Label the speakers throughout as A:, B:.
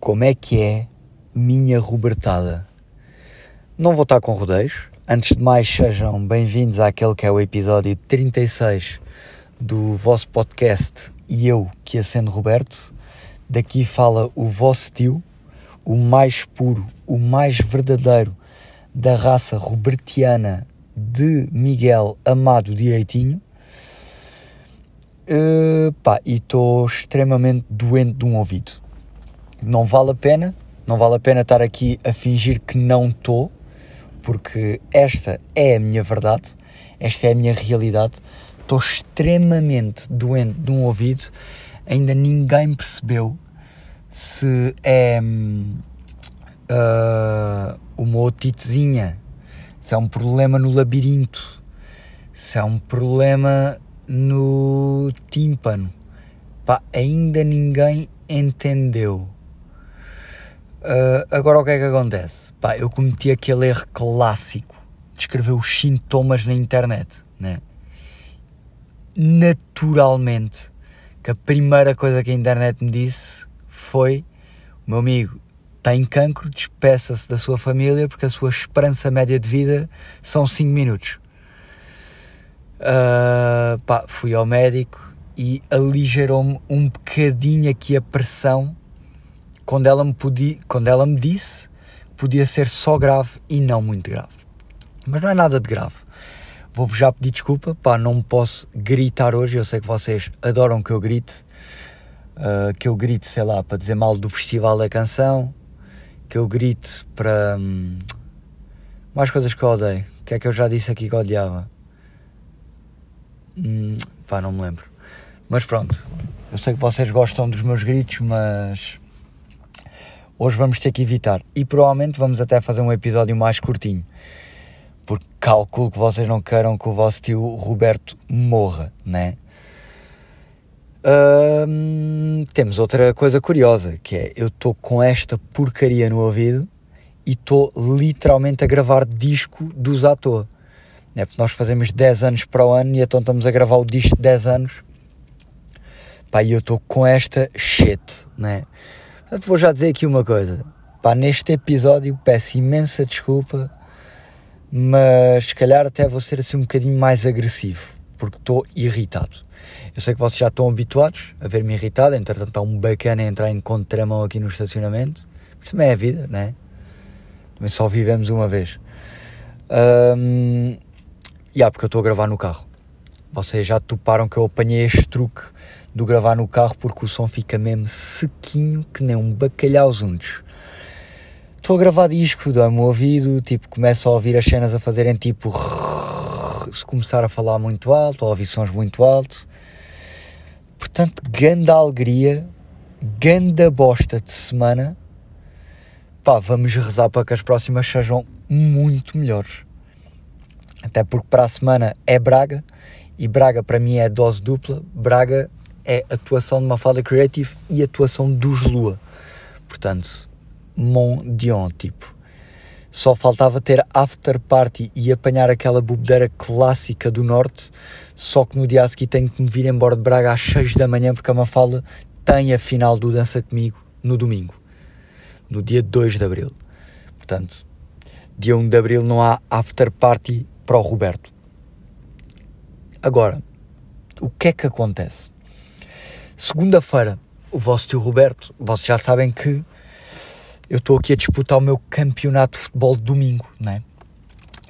A: Como é que é, minha Robertada? Não vou estar com rodeios. Antes de mais, sejam bem-vindos àquele que é o episódio 36 do vosso podcast e eu, que acendo Roberto. Daqui fala o vosso tio, o mais puro, o mais verdadeiro da raça robertiana de Miguel Amado Direitinho. Uh, pá, e estou extremamente doente de um ouvido não vale a pena, não vale a pena estar aqui a fingir que não estou, porque esta é a minha verdade, esta é a minha realidade. Estou extremamente doente de um ouvido, ainda ninguém percebeu se é uh, uma otitezinha, se é um problema no labirinto, se é um problema no tímpano. Pá, ainda ninguém entendeu. Uh, agora o que é que acontece? Pá, eu cometi aquele erro clássico de escrever os sintomas na internet, né? Naturalmente, que a primeira coisa que a internet me disse foi: meu amigo, tem cancro, despeça-se da sua família porque a sua esperança média de vida são 5 minutos. Uh, pá, fui ao médico e aligerou-me um bocadinho aqui a pressão quando ela me, podia, quando ela me disse que podia ser só grave e não muito grave. Mas não é nada de grave. Vou-vos já pedir desculpa, pá, não me posso gritar hoje. Eu sei que vocês adoram que eu grite, uh, que eu grite, sei lá, para dizer mal do Festival da Canção, que eu grite para. Hum, mais coisas que eu odeio. O que é que eu já disse aqui que odiava? Hum, pá, não me lembro. Mas pronto, eu sei que vocês gostam dos meus gritos, mas hoje vamos ter que evitar. E provavelmente vamos até fazer um episódio mais curtinho. Porque calculo que vocês não queiram que o vosso tio Roberto morra, né? temos outra coisa curiosa, que é eu estou com esta porcaria no ouvido e estou literalmente a gravar disco dos à toa. É porque nós fazemos 10 anos para o ano e então estamos a gravar o disco de 10 anos. Pá, e eu estou com esta shit, né? Portanto, vou já dizer aqui uma coisa. Pá, neste episódio peço imensa desculpa, mas se calhar até vou ser assim um bocadinho mais agressivo, porque estou irritado. Eu sei que vocês já estão habituados a ver-me irritado, entretanto está um bacana entrar em contramão aqui no estacionamento, mas também é a vida, né? Também só vivemos uma vez. Um, yeah, porque eu estou a gravar no carro. Vocês já toparam que eu apanhei este truque do gravar no carro porque o som fica mesmo sequinho que nem um bacalhau juntos. Estou a gravar disco, dá-me o ouvido, tipo, começo a ouvir as cenas a fazerem tipo se começar a falar muito alto, ou ouvir sons muito alto. Portanto, ganda alegria, ganda bosta de semana. Pá, vamos rezar para que as próximas sejam muito melhores. Até porque para a semana é Braga e Braga para mim é dose dupla. Braga é atuação de Mafalda Creative e atuação dos Lua. Portanto, Mon Dion, tipo. Só faltava ter after party e apanhar aquela bobedeira clássica do Norte, só que no dia a seguir tenho que me vir embora de Braga às 6 da manhã porque a Mafalda tem a final do Dança Comigo no domingo, no dia 2 de Abril. Portanto, dia 1 de Abril não há after party para o Roberto. Agora, o que é que acontece? Segunda-feira, o vosso tio Roberto, vocês já sabem que eu estou aqui a disputar o meu campeonato de futebol de domingo, né?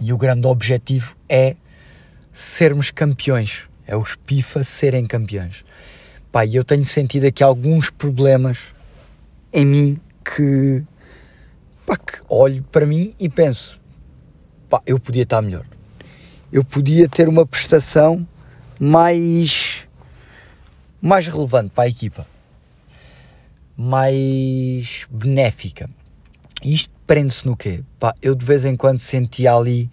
A: E o grande objetivo é sermos campeões, é os PIFA serem campeões. Pá, e eu tenho sentido aqui alguns problemas em mim que, pá, que olho para mim e penso, pá, eu podia estar melhor. Eu podia ter uma prestação mais mais relevante para a equipa, mais benéfica. isto prende-se no quê? Pá, eu de vez em quando sentia ali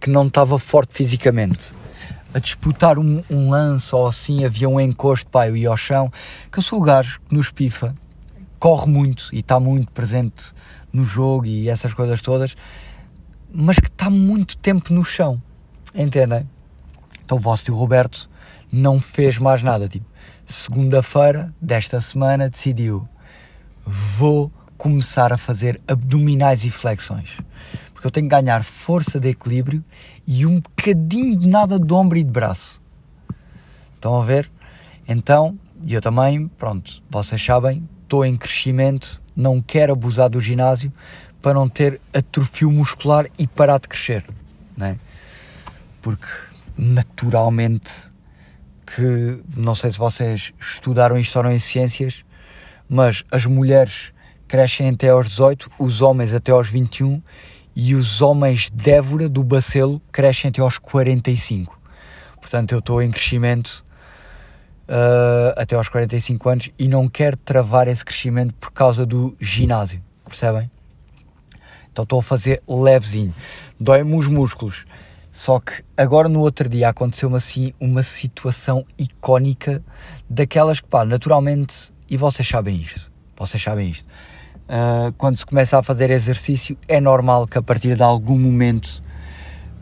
A: que não estava forte fisicamente. A disputar um, um lance ou assim, havia um encosto, pá, eu ia ao chão. Que eu sou o gajo que nos pifa, corre muito e está muito presente no jogo e essas coisas todas, mas que está muito tempo no chão. Entendem? Então o vosso tio Roberto não fez mais nada. Tipo, segunda-feira desta semana decidiu: vou começar a fazer abdominais e flexões. Porque eu tenho que ganhar força de equilíbrio e um bocadinho de nada de ombro e de braço. Estão a ver? Então, e eu também, pronto, vocês sabem, estou em crescimento, não quero abusar do ginásio para não ter atrofio muscular e parar de crescer, né? Porque naturalmente que não sei se vocês estudaram ou não em ciências, mas as mulheres crescem até aos 18, os homens até aos 21 e os homens Dévora do Bacelo crescem até aos 45. Portanto, eu estou em crescimento uh, até aos 45 anos e não quero travar esse crescimento por causa do ginásio, percebem? Então estou a fazer levezinho. Dói-me os músculos. Só que agora no outro dia aconteceu-me assim uma situação icónica daquelas que, pá, naturalmente, e vocês sabem isto, vocês sabem isto, uh, quando se começa a fazer exercício é normal que a partir de algum momento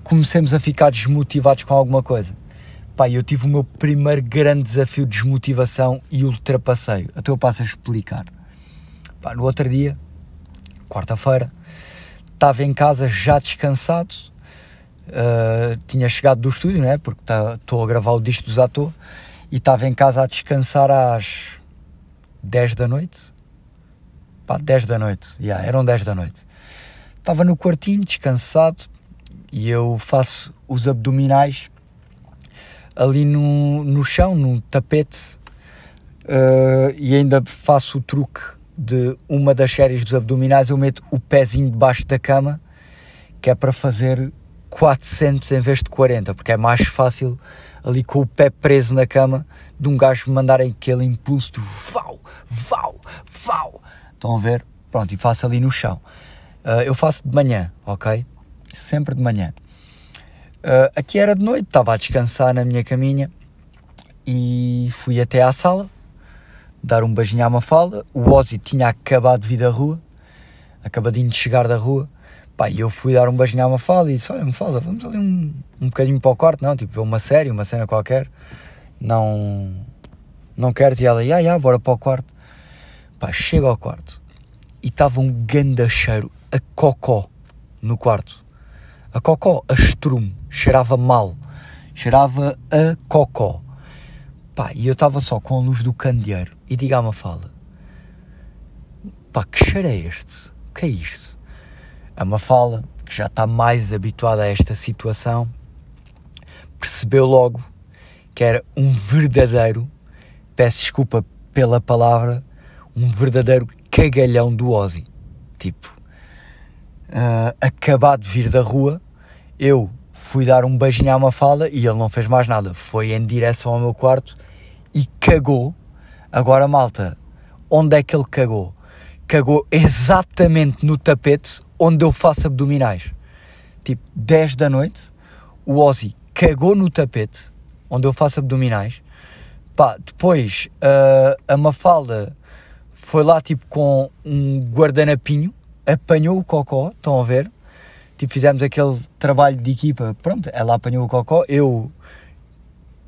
A: comecemos a ficar desmotivados com alguma coisa. Pá, eu tive o meu primeiro grande desafio de desmotivação e ultrapassei. Até eu passo a explicar. Pá, no outro dia, quarta-feira, estava em casa já descansado, uh, tinha chegado do estúdio, né, porque estou tá, a gravar o disco dos atores, e estava em casa a descansar às 10 da noite. Pá, 10 da noite, yeah, eram 10 da noite. Estava no quartinho, descansado, e eu faço os abdominais ali no, no chão, no tapete, uh, e ainda faço o truque de uma das séries dos abdominais, eu meto o pezinho debaixo da cama, que é para fazer 400 em vez de 40, porque é mais fácil ali com o pé preso na cama de um gajo mandar aquele impulso do vau, vau, vau. Estão a ver? Pronto, e faço ali no chão. Uh, eu faço de manhã, ok? Sempre de manhã. Uh, aqui era de noite, estava a descansar na minha caminha e fui até à sala dar um beijinho à Mafalda. O Ozzy tinha acabado de vir da rua, acabadinho de chegar da rua. Pá, e eu fui dar um beijinho à Mafalda e disse: Olha, Mafalda, vamos ali um, um bocadinho para o quarto, não? Tipo, ver uma série, uma cena qualquer. Não, não quero. E ela, ia, ia, bora para o quarto. Pá, chego ao quarto e estava um ganda cheiro a cocó no quarto. A cocó, a estrume cheirava mal, cheirava a cocó. Pá, e eu estava só com a luz do candeeiro e diga a fala pá, que cheiro é este? O que é isto? A Mafala, que já está mais habituada a esta situação, percebeu logo que era um verdadeiro, peço desculpa pela palavra, um verdadeiro cagalhão do Ozzy. Tipo, uh, acabado de vir da rua, eu fui dar um beijinho à Mafalda e ele não fez mais nada. Foi em direção ao meu quarto e cagou. Agora, malta, onde é que ele cagou? Cagou exatamente no tapete onde eu faço abdominais. Tipo, 10 da noite, o Ozzy cagou no tapete onde eu faço abdominais. Pá, depois uh, a Mafalda foi lá tipo com um guardanapinho, apanhou o cocó, estão a ver? tipo, fizemos aquele trabalho de equipa, pronto, ela apanhou o cocó, eu,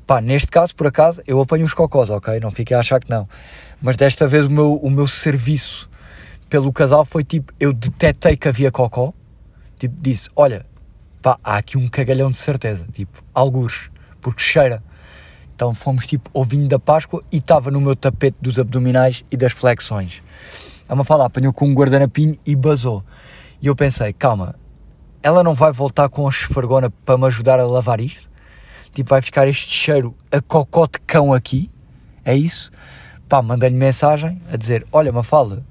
A: pá, neste caso, por acaso, eu apanho os cocós, ok? Não fiquei a achar que não. Mas desta vez o meu, o meu serviço pelo casal foi tipo, eu detetei que havia cocó, tipo, disse, olha, pá, há aqui um cagalhão de certeza, tipo, algures, porque cheira. Então fomos tipo ao vinho da Páscoa e estava no meu tapete dos abdominais e das flexões. A Mafalda apanhou com um guardanapinho e basou. E eu pensei, calma, ela não vai voltar com a esfregona para me ajudar a lavar isto? Tipo, vai ficar este cheiro a cocó de cão aqui? É isso? Pá, mandei-lhe mensagem a dizer: Olha, Mafalda,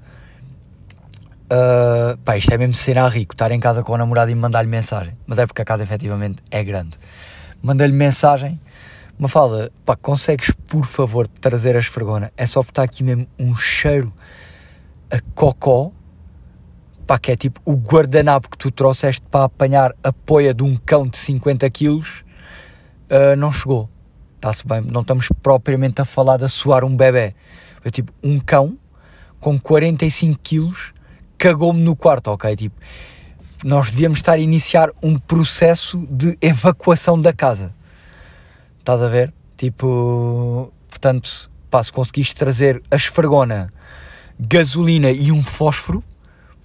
A: uh, pá, isto é mesmo cena rico, estar em casa com o namorado e mandar-lhe mensagem. Mas é porque a casa efetivamente é grande. Mandei-lhe mensagem: Mafalda, pá, consegues por favor trazer a esfregona? É só porque está aqui mesmo um cheiro a cocó pá, que é tipo o guardanapo que tu trouxeste para apanhar a poia de um cão de 50 quilos, uh, não chegou. Está-se bem, não estamos propriamente a falar de suar um bebê. Eu tipo, um cão com 45 quilos cagou-me no quarto, ok? Tipo, nós devíamos estar a iniciar um processo de evacuação da casa. Estás a ver? Tipo, portanto, pá, se conseguiste trazer a esfregona gasolina e um fósforo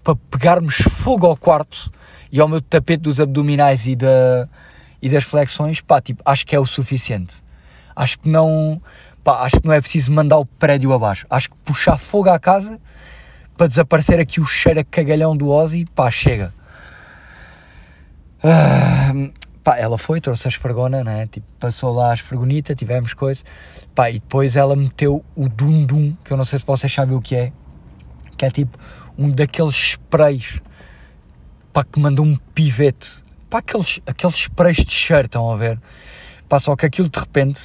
A: para pegarmos fogo ao quarto e ao meu tapete dos abdominais e, da, e das flexões, pá, tipo, acho que é o suficiente. Acho que não, pá, acho que não é preciso mandar o prédio abaixo. Acho que puxar fogo à casa para desaparecer aqui o cheiro a cagalhão do Ozzy, pá, chega. Uh, pá, ela foi, trouxe a esfregona, né? Tipo, passou lá a esfregonita, tivemos coisa. Pá, e depois ela meteu o dum-dum, que eu não sei se vocês sabem o que é. Que é tipo um daqueles sprays, pá, que manda um pivete. Pá, aqueles, aqueles sprays de cheiro, estão a ver? Pá, só que aquilo de repente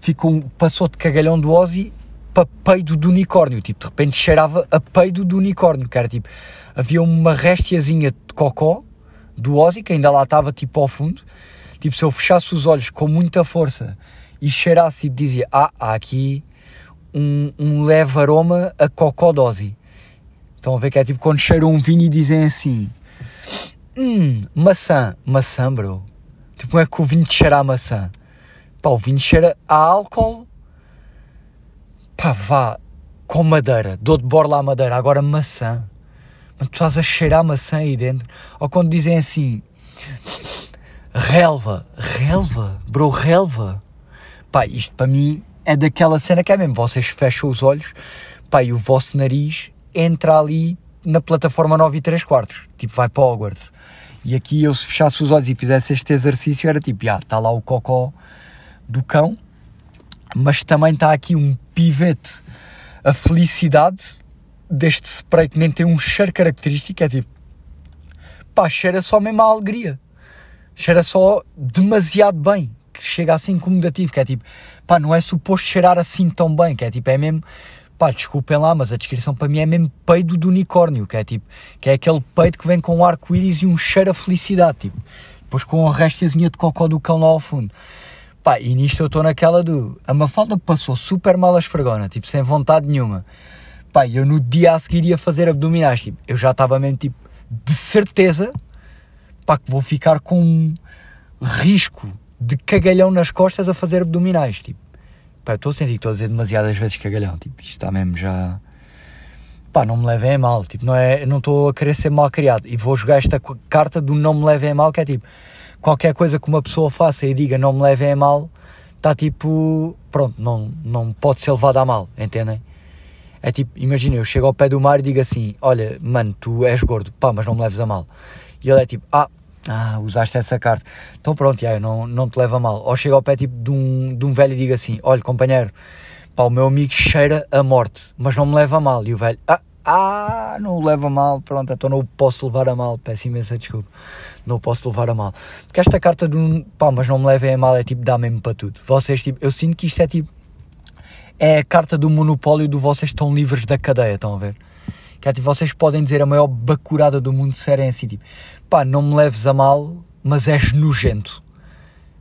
A: ficou, passou de cagalhão do Ozzy para peido do unicórnio, tipo, de repente cheirava a peido do unicórnio, que era tipo, havia uma restiazinha de cocó do Ozzy, que ainda lá estava tipo ao fundo, tipo, se eu fechasse os olhos com muita força e cheirasse tipo, dizia, ah, há aqui um, um leve aroma a cocó de Ozzy. Estão a ver que é tipo quando cheiram um vinho e dizem assim, hum, maçã, maçã, bro. Tipo, como é que o vinho cheira a maçã? Pá, o vinho cheira a álcool pá, vá, com madeira, dou de borla à madeira, agora maçã. Mas tu estás a cheirar maçã aí dentro. Ou quando dizem assim, relva, relva, bro, relva. Pá, isto para mim é daquela cena que é mesmo, vocês fecham os olhos, pá, e o vosso nariz entra ali na plataforma 9 e 3 quartos, tipo vai para Hogwarts. E aqui eu se fechasse os olhos e fizesse este exercício era tipo, já, está lá o cocó do cão, mas também está aqui um pivete. A felicidade deste spray que nem tem um cheiro característico, é tipo, pá, cheira só mesmo a alegria, cheira só demasiado bem, que chega a ser incomodativo, que é tipo, pá, não é suposto cheirar assim tão bem, que é tipo, é mesmo, pá, desculpem lá, mas a descrição para mim é mesmo peido do unicórnio, que é tipo, que é aquele peito que vem com um arco-íris e um cheiro a felicidade, tipo, depois com a restazinha de cocó do cão lá ao fundo. Pá, e nisto eu estou naquela do. A Mafalda passou super mal a esfregona, tipo, sem vontade nenhuma. Pá, eu no dia a seguir ia fazer abdominais, tipo, eu já estava mesmo, tipo, de certeza, pá, que vou ficar com um risco de cagalhão nas costas a fazer abdominais, tipo. Pá, estou a sentir que estou a dizer demasiadas vezes cagalhão, tipo, isto está mesmo já. Pá, não me levem a mal, tipo, não é, não estou a querer ser mal criado. E vou jogar esta carta do não me levem a mal, que é tipo, qualquer coisa que uma pessoa faça e diga não me levem a mal, está tipo, pronto, não, não pode ser levado a mal, entendem? É tipo, imagina, eu chego ao pé do mar e digo assim: Olha, mano, tu és gordo, pá, mas não me leves a mal. E ele é tipo: Ah, ah usaste essa carta, então pronto, já, não, não te levo a mal. Ou chego ao pé tipo, de, um, de um velho e digo assim: Olha, companheiro, pá, o meu amigo cheira a morte, mas não me leva a mal. E o velho: Ah, ah, não o leva a mal, pronto, então não o posso levar a mal, peço imensa desculpa não posso levar a mal. Porque esta carta do pá, mas não me levem a mal é tipo, dá mesmo para tudo. Vocês, tipo, eu sinto que isto é tipo, é a carta do monopólio do vocês estão livres da cadeia, estão a ver? Que é tipo, vocês podem dizer a maior bacurada do mundo serem assim, tipo, pá, não me leves a mal, mas és nojento.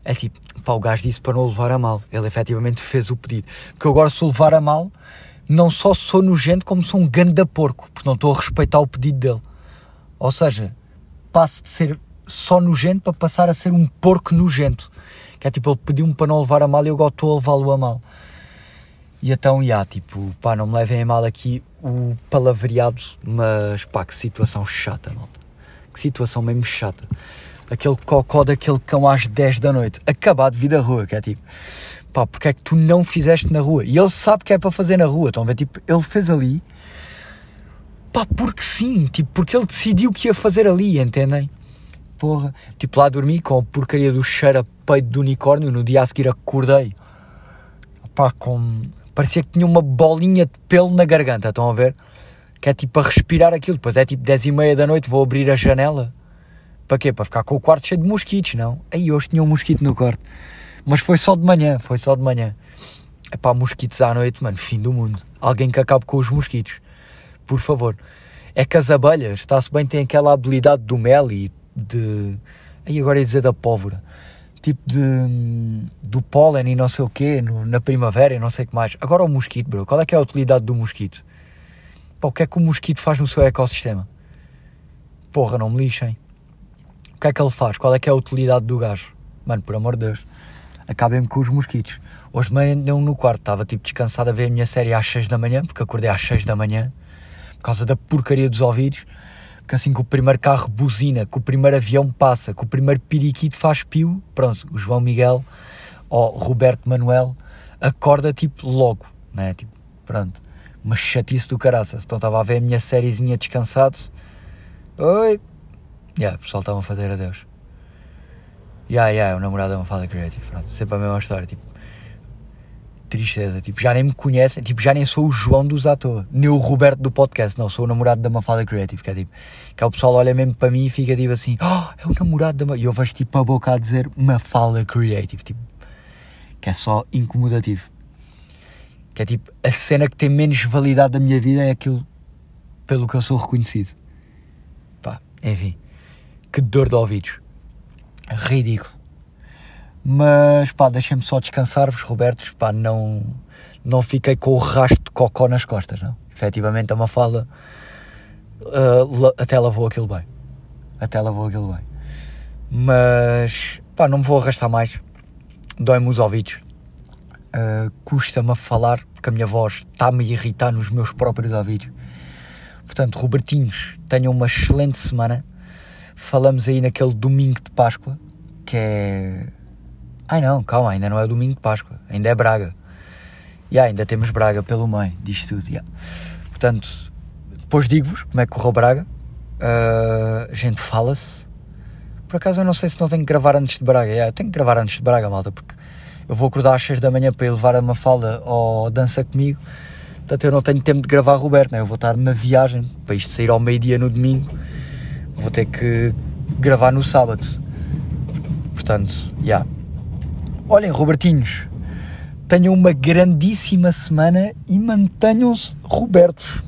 A: É tipo, pá, o gajo disse para não levar a mal. Ele efetivamente fez o pedido. Porque eu agora, se levar a mal, não só sou nojento, como sou um ganda porco, porque não estou a respeitar o pedido dele. Ou seja, passo de ser só nojento para passar a ser um porco nojento. Que é tipo, ele pediu-me para não levar a mal e eu agora estou a levá-lo a mal. E então, já, tipo, pá, não me levem a mal aqui o palavreado, mas pá, que situação chata, malta. Que situação mesmo chata. Aquele cocó daquele cão às 10 da noite, acabado de vir da rua, que é tipo, pá, porque é que tu não fizeste na rua? E ele sabe que é para fazer na rua, estão a ver? Tipo, ele fez ali, pá, porque sim, tipo, porque ele decidiu que ia fazer ali, entendem? porra. Tipo, lá dormi com a porcaria do cheiro a peito do unicórnio. No dia a seguir acordei. Pá, com. Parecia que tinha uma bolinha de pelo na garganta, estão a ver? Que é tipo a respirar aquilo. Depois é tipo 10 e meia da noite, vou abrir a janela. Para quê? Para ficar com o quarto cheio de mosquitos, não? Aí hoje tinha um mosquito no quarto. Mas foi só de manhã, foi só de manhã. É pá, mosquitos à noite, mano, fim do mundo. Alguém que acabe com os mosquitos. Por favor. É que as abelhas, está-se bem, têm aquela habilidade do mel e de. Aí agora ia dizer da pólvora. Tipo de. do pólen e não sei o quê, no, na primavera e não sei o que mais. Agora o mosquito, bro. Qual é que é a utilidade do mosquito? Pá, o que é que o mosquito faz no seu ecossistema? Porra, não me lixem. O que é que ele faz? Qual é que é a utilidade do gajo? Mano, por amor de Deus. Acabem-me com os mosquitos. Hoje de manhã deu no quarto, estava tipo descansado a ver a minha série às 6 da manhã, porque acordei às 6 da manhã. por causa da porcaria dos ouvidos, que assim que o primeiro carro buzina, que o primeiro avião passa, que o primeiro periquito faz pio, pronto, o João Miguel ou Roberto Manuel acorda tipo logo, né? Tipo, pronto, uma chatice do caraças. Então estava a ver a minha sériezinha descansado. Oi! Yeah, o pessoal estava a fazer adeus. Yeah, yeah, o namorado é uma fala creative, pronto, sempre a mesma história, tipo, tristeza, tipo, já nem me conhecem, tipo, já nem sou o João dos atores, nem o Roberto do podcast, não, sou o namorado da Mafalda Creative, que é tipo, que é o pessoal olha mesmo para mim e fica tipo assim, oh, é o namorado da Mafalda, e eu vejo tipo a boca a dizer Mafalda Creative, tipo, que é só incomodativo. Que é tipo, a cena que tem menos validade da minha vida é aquilo pelo que eu sou reconhecido. Pá, enfim, que dor de ouvidos. Ridículo. Mas pá, deixem-me só descansar-vos, Robertos. Pá, não, não fiquei com o rastro de cocó nas costas, não. Efetivamente é uma fala. Uh, até lavou aquilo bem. Até lavou aquilo bem. Mas pá, não me vou arrastar mais. Dói-me os ouvidos. Uh, Custa-me a falar porque a minha voz está-me a irritar nos meus próprios ouvidos. Portanto, Robertinhos, tenham uma excelente semana. Falamos aí naquele domingo de Páscoa, que é. Ai não, calma, ainda não é domingo de Páscoa, ainda é Braga. E yeah, ainda temos Braga pelo meio disto tudo. Yeah. Portanto, depois digo-vos como é que correu Braga. Uh, gente fala-se. Por acaso eu não sei se não tenho que gravar antes de Braga. Yeah, eu tenho que gravar antes de Braga, malta, porque eu vou acordar às 6 da manhã para ir levar a Mafalda ou dança comigo. Portanto, eu não tenho tempo de gravar Roberto, né? eu vou estar na viagem para isto sair ao meio-dia no domingo vou ter que gravar no sábado. Portanto, já. Yeah. Olhem, Robertinhos, tenham uma grandíssima semana e mantenham-se Robertos.